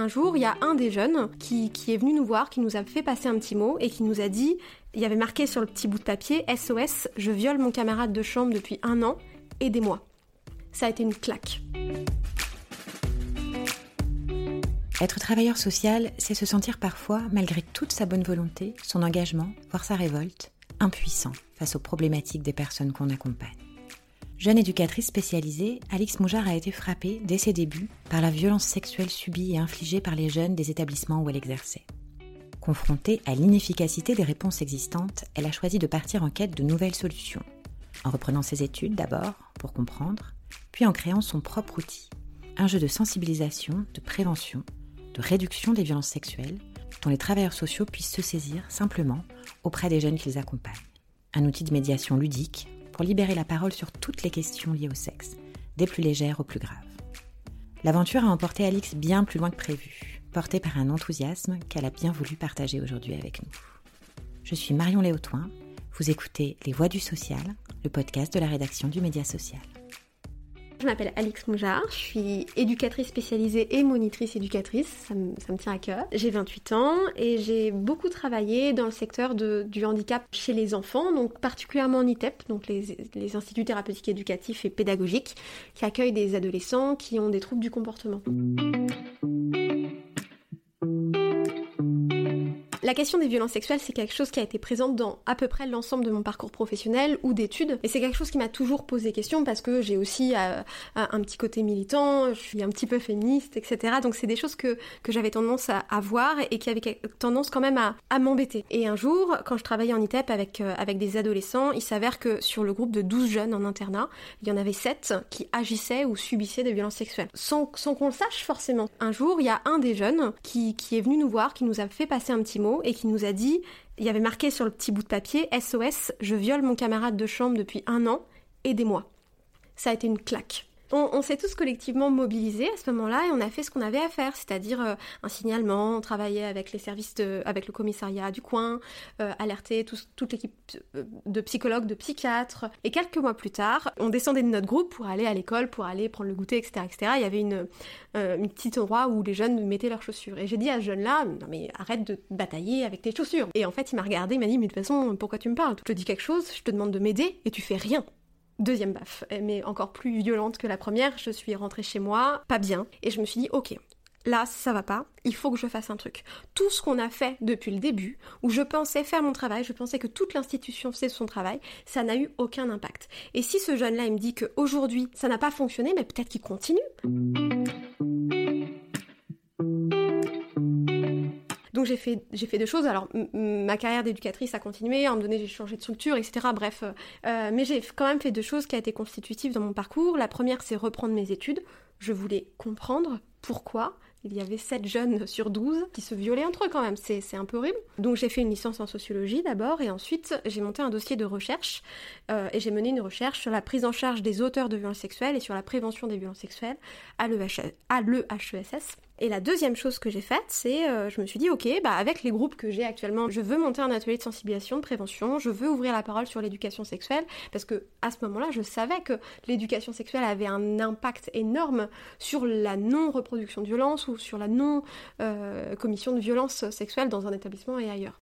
Un jour, il y a un des jeunes qui, est venu nous voir, qui nous a fait passer un petit mot et qui nous a dit, il y avait marqué sur le petit bout de papier, SOS, je viole mon camarade de chambre depuis un an, aidez-moi. Ça a été une claque. Être travailleur social, c'est se sentir parfois, malgré toute sa bonne volonté, son engagement, voire sa révolte, impuissant face aux problématiques des personnes qu'on accompagne. Jeune éducatrice spécialisée, Alix Moujard a été frappée, dès ses débuts, par la violence sexuelle subie et infligée par les jeunes des établissements où elle exerçait. Confrontée à l'inefficacité des réponses existantes, elle a choisi de partir en quête de nouvelles solutions. En reprenant ses études d'abord, pour comprendre, puis en créant son propre outil. Un jeu de sensibilisation, de prévention, de réduction des violences sexuelles, dont les travailleurs sociaux puissent se saisir simplement auprès des jeunes qu'ils accompagnent. Un outil de médiation ludique libérer la parole sur toutes les questions liées au sexe, des plus légères aux plus graves. L'aventure a emporté Alix bien plus loin que prévu, portée par un enthousiasme qu'elle a bien voulu partager aujourd'hui avec nous. Je suis Marion Léotoin, vous écoutez Les Voix du Social, le podcast de la rédaction du Média Social. Je m'appelle Alix Moujard, je suis éducatrice spécialisée et monitrice éducatrice, ça me, tient à cœur. J'ai 28 ans et j'ai beaucoup travaillé dans le secteur du handicap chez les enfants, donc particulièrement en ITEP, donc les, les instituts thérapeutiques éducatifs et pédagogiques, qui accueillent des adolescents qui ont des troubles du comportement. La question des violences sexuelles, c'est quelque chose qui a été présente dans à peu près l'ensemble de mon parcours professionnel ou d'études. Et c'est quelque chose qui m'a toujours posé question parce que j'ai aussi euh, un petit côté militant, je suis un petit peu féministe, etc. Donc c'est des choses que, que j'avais tendance à, voir et qui avaient tendance quand même à, à m'embêter. Et un jour, quand je travaillais en ITEP avec, euh, avec des adolescents, il s'avère que sur le groupe de 12 jeunes en internat, il y en avait 7 qui agissaient ou subissaient des violences sexuelles. Sans, sans qu'on le sache forcément. Un jour, il y a un des jeunes qui, qui est venu nous voir, qui nous a fait passer un petit mot et qui nous a dit, il y avait marqué sur le petit bout de papier SOS, je viole mon camarade de chambre depuis un an, aidez-moi. Ça a été une claque on, s'est tous collectivement mobilisés à ce moment-là et on a fait ce qu'on avait à faire, c'est-à-dire euh, un signalement, travailler avec les services, avec le commissariat du coin, euh, alerter toute l'équipe euh, de psychologues, de psychiatres. Et quelques mois plus tard, on descendait de notre groupe pour aller à l'école, pour aller prendre le goûter, etc., etc. Il y avait une, une petite endroit où les jeunes mettaient leurs chaussures. Et j'ai dit à ce jeune-là, non mais arrête de batailler avec tes chaussures. Et en fait, il m'a regardé, il m'a dit, mais de toute façon, pourquoi tu me parles? Je te dis quelque chose, je te demande de m'aider et tu fais rien. Deuxième baffe, mais encore plus violente que la première, je suis rentrée chez moi, pas bien, et je me suis dit, ok, là ça va pas, il faut que je fasse un truc. Tout ce qu'on a fait depuis le début, où je pensais faire mon travail, je pensais que toute l'institution faisait son travail, ça n'a eu aucun impact. Et si ce jeune-là il me dit qu'aujourd'hui ça n'a pas fonctionné, mais peut-être qu'il continue. Donc j'ai fait, deux choses. Alors ma carrière d'éducatrice a continué, à un moment donné j'ai changé de structure, etc. Bref, euh, euh, mais j'ai quand même fait deux choses qui ont été constitutives dans mon parcours. La première c'est reprendre mes études. Je voulais comprendre pourquoi il y avait 7 jeunes sur 12 qui se violaient entre eux quand même, c'est un peu horrible. Donc j'ai fait une licence en sociologie d'abord et ensuite j'ai monté un dossier de recherche euh, et j'ai mené une recherche sur la prise en charge des auteurs de violences sexuelles et sur la prévention des violences sexuelles à l'EHESS. Et la deuxième chose que j'ai faite, c'est euh, je me suis dit ok, bah avec les groupes que j'ai actuellement, je veux monter un atelier de sensibilisation, de prévention, je veux ouvrir la parole sur l'éducation sexuelle parce que à ce moment-là, je savais que l'éducation sexuelle avait un impact énorme sur la non-reproduction de violence sur la non-commission euh, de violence sexuelle dans un établissement et ailleurs.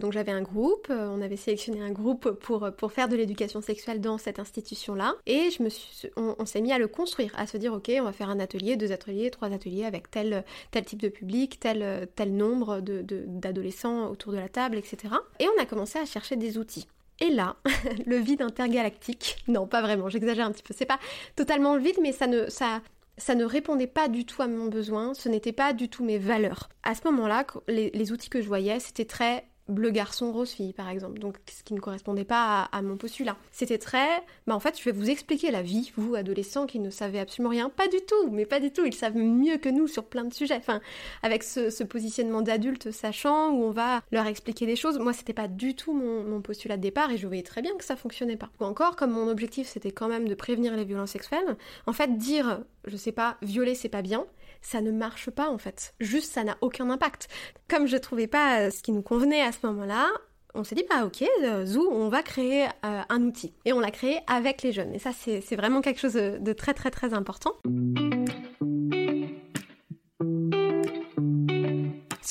Donc j'avais un groupe, euh, on avait sélectionné un groupe pour, pour faire de l'éducation sexuelle dans cette institution-là. Et je me suis, on, s'est mis à le construire, à se dire ok, on va faire un atelier, deux ateliers, trois ateliers avec tel, tel type de public, tel, tel nombre d'adolescents de, autour de la table, etc. Et on a commencé à chercher des outils. Et là, le vide intergalactique, non pas vraiment, j'exagère un petit peu, c'est pas totalement le vide, mais ça ne, ça, ça ne répondait pas du tout à mon besoin, ce n'était pas du tout mes valeurs. À ce moment-là, les outils que je voyais, c'était très bleu garçon, rose fille, par exemple. Donc, ce qui ne correspondait pas à, mon postulat. C'était très, bah en fait, je vais vous expliquer la vie, vous, adolescents qui ne savez absolument rien. Pas du tout, mais pas du tout. Ils savent mieux que nous sur plein de sujets. Enfin, avec ce, positionnement d'adulte sachant où on va leur expliquer des choses. Moi, c'était pas du tout mon, postulat de départ et je voyais très bien que ça fonctionnait pas. Ou encore, comme mon objectif c'était quand même de prévenir les violences sexuelles, en fait, dire, je sais pas, violer c'est pas bien, ça ne marche pas en fait. Juste, ça n'a aucun impact. Comme je trouvais pas euh, ce qui nous convenait à ce moment-là, on s'est dit, bah ok, Zou, on va créer un outil. Et on l'a créé avec les jeunes. Et ça, c'est vraiment quelque chose de très très très important.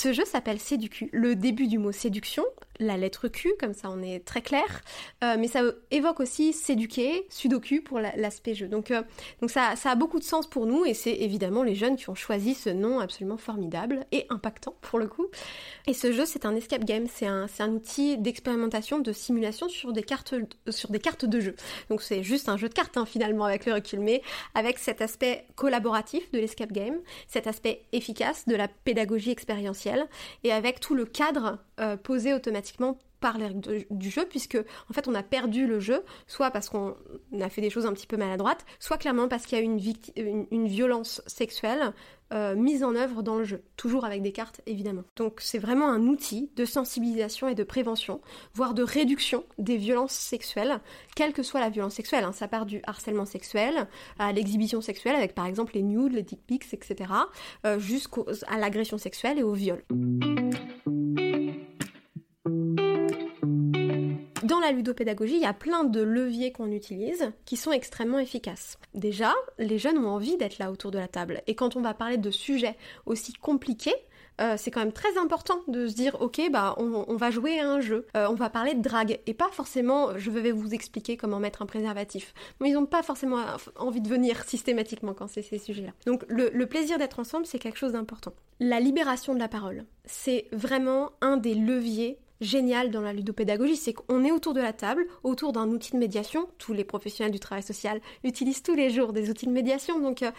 Ce jeu s'appelle Séducu. Le début du mot séduction, la lettre Q, comme ça on est très clair, euh, mais ça évoque aussi s'éduquer, sudoku pour l'aspect jeu. Donc, euh, donc ça, ça, a beaucoup de sens pour nous et c'est évidemment les jeunes qui ont choisi ce nom absolument formidable et impactant pour le coup. Et ce jeu c'est un escape game, c'est un, un, outil d'expérimentation, de simulation sur des, cartes, sur des cartes de jeu. Donc c'est juste un jeu de cartes hein, finalement avec le recul, mais avec cet aspect collaboratif de l'escape game, cet aspect efficace de la pédagogie expérientielle et avec tout le cadre euh, posé automatiquement par les règles du jeu, puisque en fait on a perdu le jeu, soit parce qu'on a fait des choses un petit peu maladroites, soit clairement parce qu'il y a une, une violence sexuelle euh, mise en œuvre dans le jeu, toujours avec des cartes évidemment. Donc c'est vraiment un outil de sensibilisation et de prévention, voire de réduction des violences sexuelles, quelle que soit la violence sexuelle. Hein. Ça part du harcèlement sexuel à l'exhibition sexuelle, avec par exemple les nudes, les dick pics, etc., euh, jusqu'à l'agression sexuelle et au viol. La ludopédagogie, il y a plein de leviers qu'on utilise qui sont extrêmement efficaces. Déjà, les jeunes ont envie d'être là autour de la table. Et quand on va parler de sujets aussi compliqués, euh, c'est quand même très important de se dire ok bah on, va jouer à un jeu, euh, on va parler de drague et pas forcément je vais vous expliquer comment mettre un préservatif. Mais ils n'ont pas forcément envie de venir systématiquement quand c'est ces sujets-là. Donc le plaisir d'être ensemble c'est quelque chose d'important. La libération de la parole, c'est vraiment un des leviers génial dans la ludopédagogie, c'est qu'on est autour de la table, autour d'un outil de médiation. Tous les professionnels du travail social utilisent tous les jours des outils de médiation, donc euh,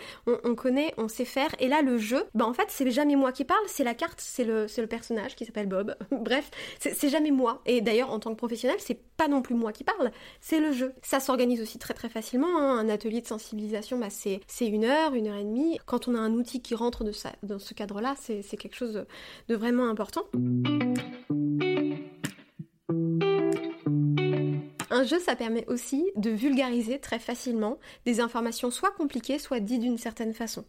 on, connaît, on sait faire. Et là, le jeu, bah en fait, c'est jamais moi qui parle, c'est la carte, c'est le, le personnage qui s'appelle Bob. Bref, c'est jamais moi. Et d'ailleurs, en tant que professionnel, c'est pas non plus moi qui parle, c'est le jeu. Ça s'organise aussi très très facilement. Hein. Un atelier de sensibilisation, bah, c'est une heure, une heure et demie. Quand on a un outil qui rentre de dans ce cadre-là, c'est quelque chose de vraiment important. Un jeu, ça permet aussi de vulgariser très facilement des informations soit compliquées, soit dites d'une certaine façon.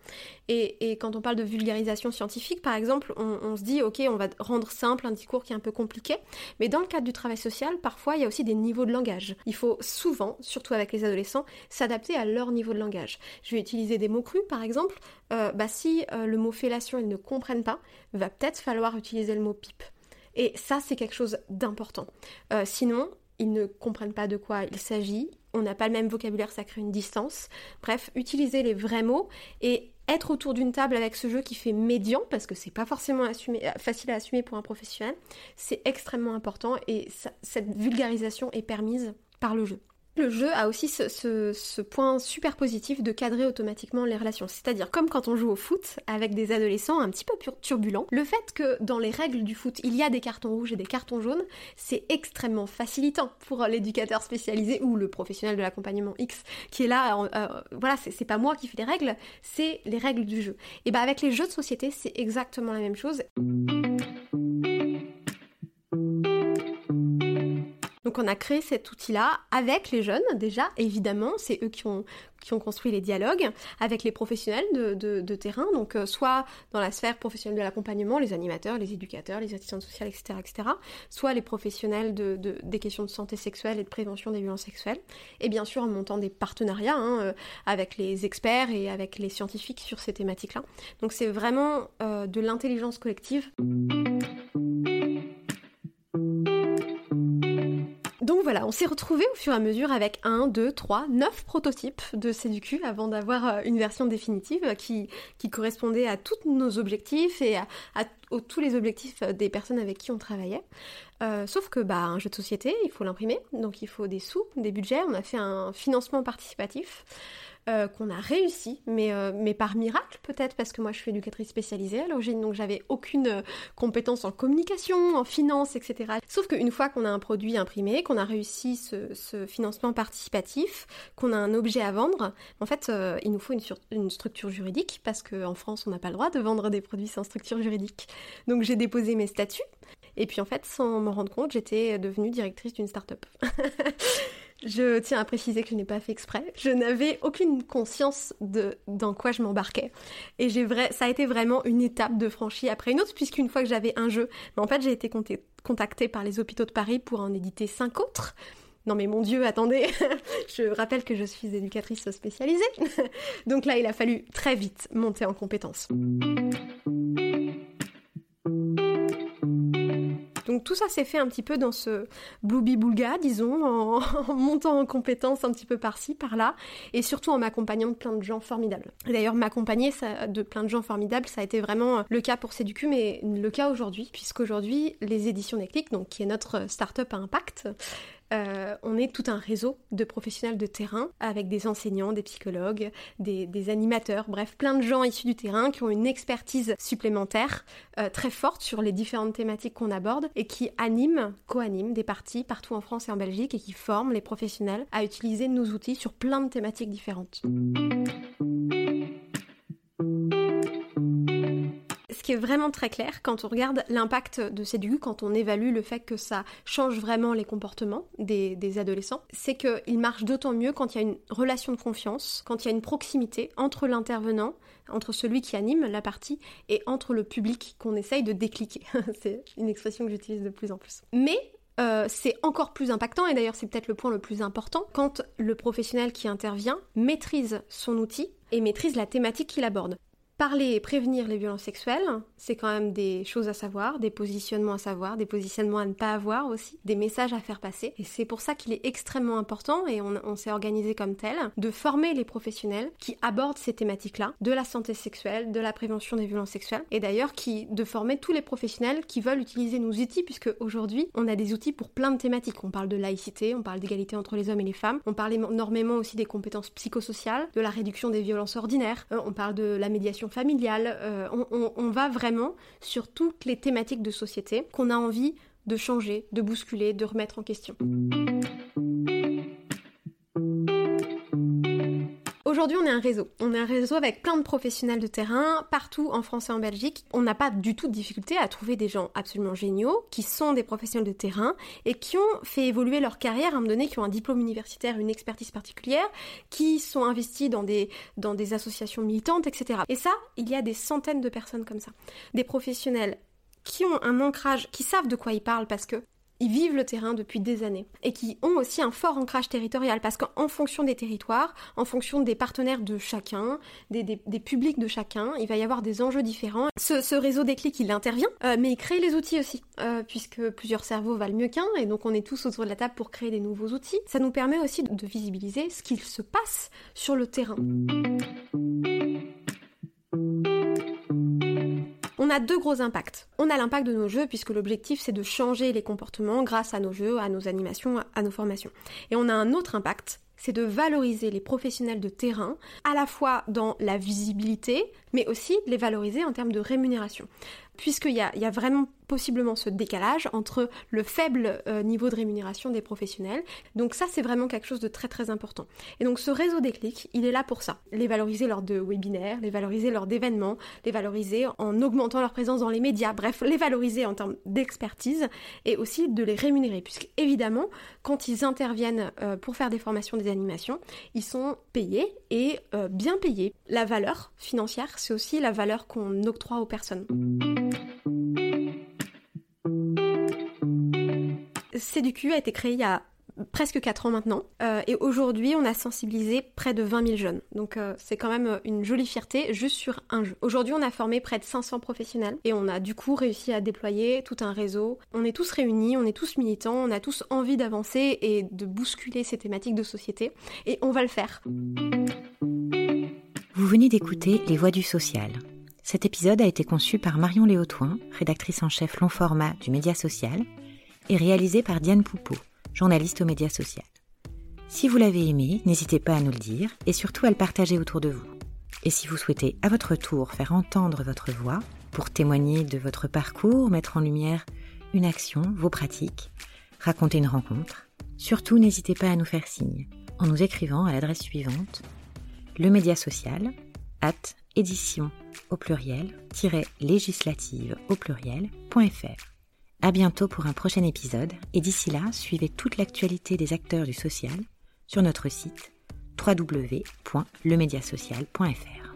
Et, quand on parle de vulgarisation scientifique, par exemple, on, se dit, ok, on va rendre simple un discours qui est un peu compliqué, mais dans le cadre du travail social, parfois, il y a aussi des niveaux de langage. Il faut souvent, surtout avec les adolescents, s'adapter à leur niveau de langage. Je vais utiliser des mots crus, par exemple. Euh, bah, si euh, le mot fellation, ils ne comprennent pas, va peut-être falloir utiliser le mot pipe. Et ça, c'est quelque chose d'important. Euh, sinon, ils ne comprennent pas de quoi il s'agit, on n'a pas le même vocabulaire, ça crée une distance. Bref, utiliser les vrais mots et être autour d'une table avec ce jeu qui fait médian, parce que c'est pas forcément facile à assumer pour un professionnel, c'est extrêmement important et cette vulgarisation est permise par le jeu. Le jeu a aussi ce, point super positif de cadrer automatiquement les relations. C'est-à-dire comme quand on joue au foot avec des adolescents un petit peu turbulents, le fait que dans les règles du foot, il y a des cartons rouges et des cartons jaunes, c'est extrêmement facilitant pour l'éducateur spécialisé ou le professionnel de l'accompagnement X qui est là. Euh, voilà, c'est pas moi qui fais les règles, c'est les règles du jeu. Et bah avec les jeux de société, c'est exactement la même chose. Donc on a créé cet outil-là avec les jeunes déjà, évidemment, c'est eux qui ont, construit les dialogues, avec les professionnels de, terrain, donc euh, soit dans la sphère professionnelle de l'accompagnement, les animateurs, les éducateurs, les assistants sociales, etc., etc., soit les professionnels de, des questions de santé sexuelle et de prévention des violences sexuelles, et bien sûr en montant des partenariats hein, euh, avec les experts et avec les scientifiques sur ces thématiques-là. Donc c'est vraiment euh, de l'intelligence collective. On s'est retrouvé au fur et à mesure avec 1, 2, 3, 9 prototypes de CDQ avant d'avoir euh, une version définitive qui, qui correspondait à tous nos objectifs et à, tous les objectifs des personnes avec qui on travaillait. Euh, sauf que bah un jeu de société, il faut l'imprimer, donc il faut des sous, des budgets. On a fait un financement participatif. Euh, qu'on a réussi, mais, euh, mais par miracle peut-être, parce que moi je suis éducatrice spécialisée à l'origine, donc j'avais aucune euh, compétence en communication, en finance, etc. Sauf qu'une fois qu'on a un produit imprimé, qu'on a réussi ce, financement participatif, qu'on a un objet à vendre, en fait il nous faut une, une structure juridique, parce qu'en France on n'a pas le droit de vendre des produits sans structure juridique. Donc j'ai déposé mes statuts, et puis en fait, sans m'en rendre compte, j'étais devenue directrice d'une start-up. Je tiens à préciser que je n'ai pas fait exprès. Je n'avais aucune conscience de dans quoi je m'embarquais. Et ça a été vraiment une étape de franchie après une autre, puisqu'une fois que j'avais un jeu, en fait j'ai été contactée par les hôpitaux de Paris pour en éditer cinq autres. Non mais mon Dieu, attendez, je rappelle que je suis éducatrice spécialisée. Donc là, il a fallu très vite monter en compétences. Donc tout ça s'est fait un petit peu dans ce blooby boulga, disons, en, montant en compétences un petit peu par-ci, par-là, et surtout en m'accompagnant de plein de gens formidables. D'ailleurs, m'accompagner de plein de gens formidables, ça a été vraiment le cas pour Séducu, mais le cas aujourd'hui, puisqu'aujourd'hui, les éditions Déclic, donc qui est notre start-up à impact, euh, on est tout un réseau de professionnels de terrain avec des enseignants, des psychologues, des, animateurs, bref, plein de gens issus du terrain qui ont une expertise supplémentaire euh, très forte sur les différentes thématiques qu'on aborde et qui animent, co-animent des parties partout en France et en Belgique et qui forment les professionnels à utiliser nos outils sur plein de thématiques différentes vraiment très clair quand on regarde l'impact de Sédugu, quand on évalue le fait que ça change vraiment les comportements des, adolescents, c'est qu'il marche d'autant mieux quand il y a une relation de confiance, quand il y a une proximité entre l'intervenant, entre celui qui anime la partie et entre le public qu'on essaye de décliquer. c'est une expression que j'utilise de plus en plus. Mais euh, c'est encore plus impactant, et d'ailleurs c'est peut-être le point le plus important, quand le professionnel qui intervient maîtrise son outil et maîtrise la thématique qu'il aborde parler et prévenir les violences sexuelles, c'est quand même des choses à savoir, des positionnements à savoir, des positionnements à ne pas avoir aussi, des messages à faire passer. Et c'est pour ça qu'il est extrêmement important, et on, s'est organisé comme tel, de former les professionnels qui abordent ces thématiques-là, de la santé sexuelle, de la prévention des violences sexuelles, et d'ailleurs qui de former tous les professionnels qui veulent utiliser nos outils, puisque aujourd'hui on a des outils pour plein de thématiques. On parle de laïcité, on parle d'égalité entre les hommes et les femmes, on parle énormément aussi des compétences psychosociales, de la réduction des violences ordinaires, euh, on parle de la médiation familiale, euh, on, va vraiment sur toutes les thématiques de société qu'on a envie de changer, de bousculer, de remettre en question. Aujourd'hui, on est un réseau. On est un réseau avec plein de professionnels de terrain partout en France et en Belgique. On n'a pas du tout de difficulté à trouver des gens absolument géniaux qui sont des professionnels de terrain et qui ont fait évoluer leur carrière à un moment donné, qui ont un diplôme universitaire, une expertise particulière, qui sont investis dans des, dans des associations militantes, etc. Et ça, il y a des centaines de personnes comme ça. Des professionnels qui ont un ancrage, qui savent de quoi ils parlent parce que ils vivent le terrain depuis des années et qui ont aussi un fort ancrage territorial parce qu'en fonction des territoires, en fonction des partenaires de chacun, des, publics de chacun, il va y avoir des enjeux différents. Ce, réseau des clics, il intervient, euh, mais il crée les outils aussi, euh, puisque plusieurs cerveaux valent mieux qu'un et donc on est tous autour de la table pour créer des nouveaux outils. Ça nous permet aussi de visibiliser ce qu'il se passe sur le terrain. On a deux gros impacts. On a l'impact de nos jeux puisque l'objectif c'est de changer les comportements grâce à nos jeux, à nos animations, à nos formations. Et on a un autre impact, c'est de valoriser les professionnels de terrain, à la fois dans la visibilité, mais aussi les valoriser en termes de rémunération puisqu'il y a, y a vraiment possiblement ce décalage entre le faible euh, niveau de rémunération des professionnels. Donc ça, c'est vraiment quelque chose de très très important. Et donc ce réseau des clics, il est là pour ça. Les valoriser lors de webinaires, les valoriser lors d'événements, les valoriser en augmentant leur présence dans les médias, bref, les valoriser en termes d'expertise et aussi de les rémunérer, puisque évidemment, quand ils interviennent euh, pour faire des formations, des animations, ils sont payés et euh, bien payés. La valeur financière, c'est aussi la valeur qu'on octroie aux personnes. CDQ a été créé il y a presque 4 ans maintenant. Euh, et aujourd'hui, on a sensibilisé près de 20 000 jeunes. Donc euh, c'est quand même une jolie fierté juste sur un jeu. Aujourd'hui, on a formé près de 500 professionnels et on a du coup réussi à déployer tout un réseau. On est tous réunis, on est tous militants, on a tous envie d'avancer et de bousculer ces thématiques de société. Et on va le faire. Vous venez d'écouter Les Voix du Social cet épisode a été conçu par Marion Léotoin, rédactrice en chef long format du Média Social, et réalisé par Diane Poupeau, journaliste au Média Social. Si vous l'avez aimé, n'hésitez pas à nous le dire et surtout à le partager autour de vous. Et si vous souhaitez à votre tour faire entendre votre voix pour témoigner de votre parcours, mettre en lumière une action, vos pratiques, raconter une rencontre, surtout n'hésitez pas à nous faire signe en nous écrivant à l'adresse suivante le média social at édition au pluriel, législative au pluriel.fr. À bientôt pour un prochain épisode et d'ici là, suivez toute l'actualité des acteurs du social sur notre site www.lemediasocial.fr.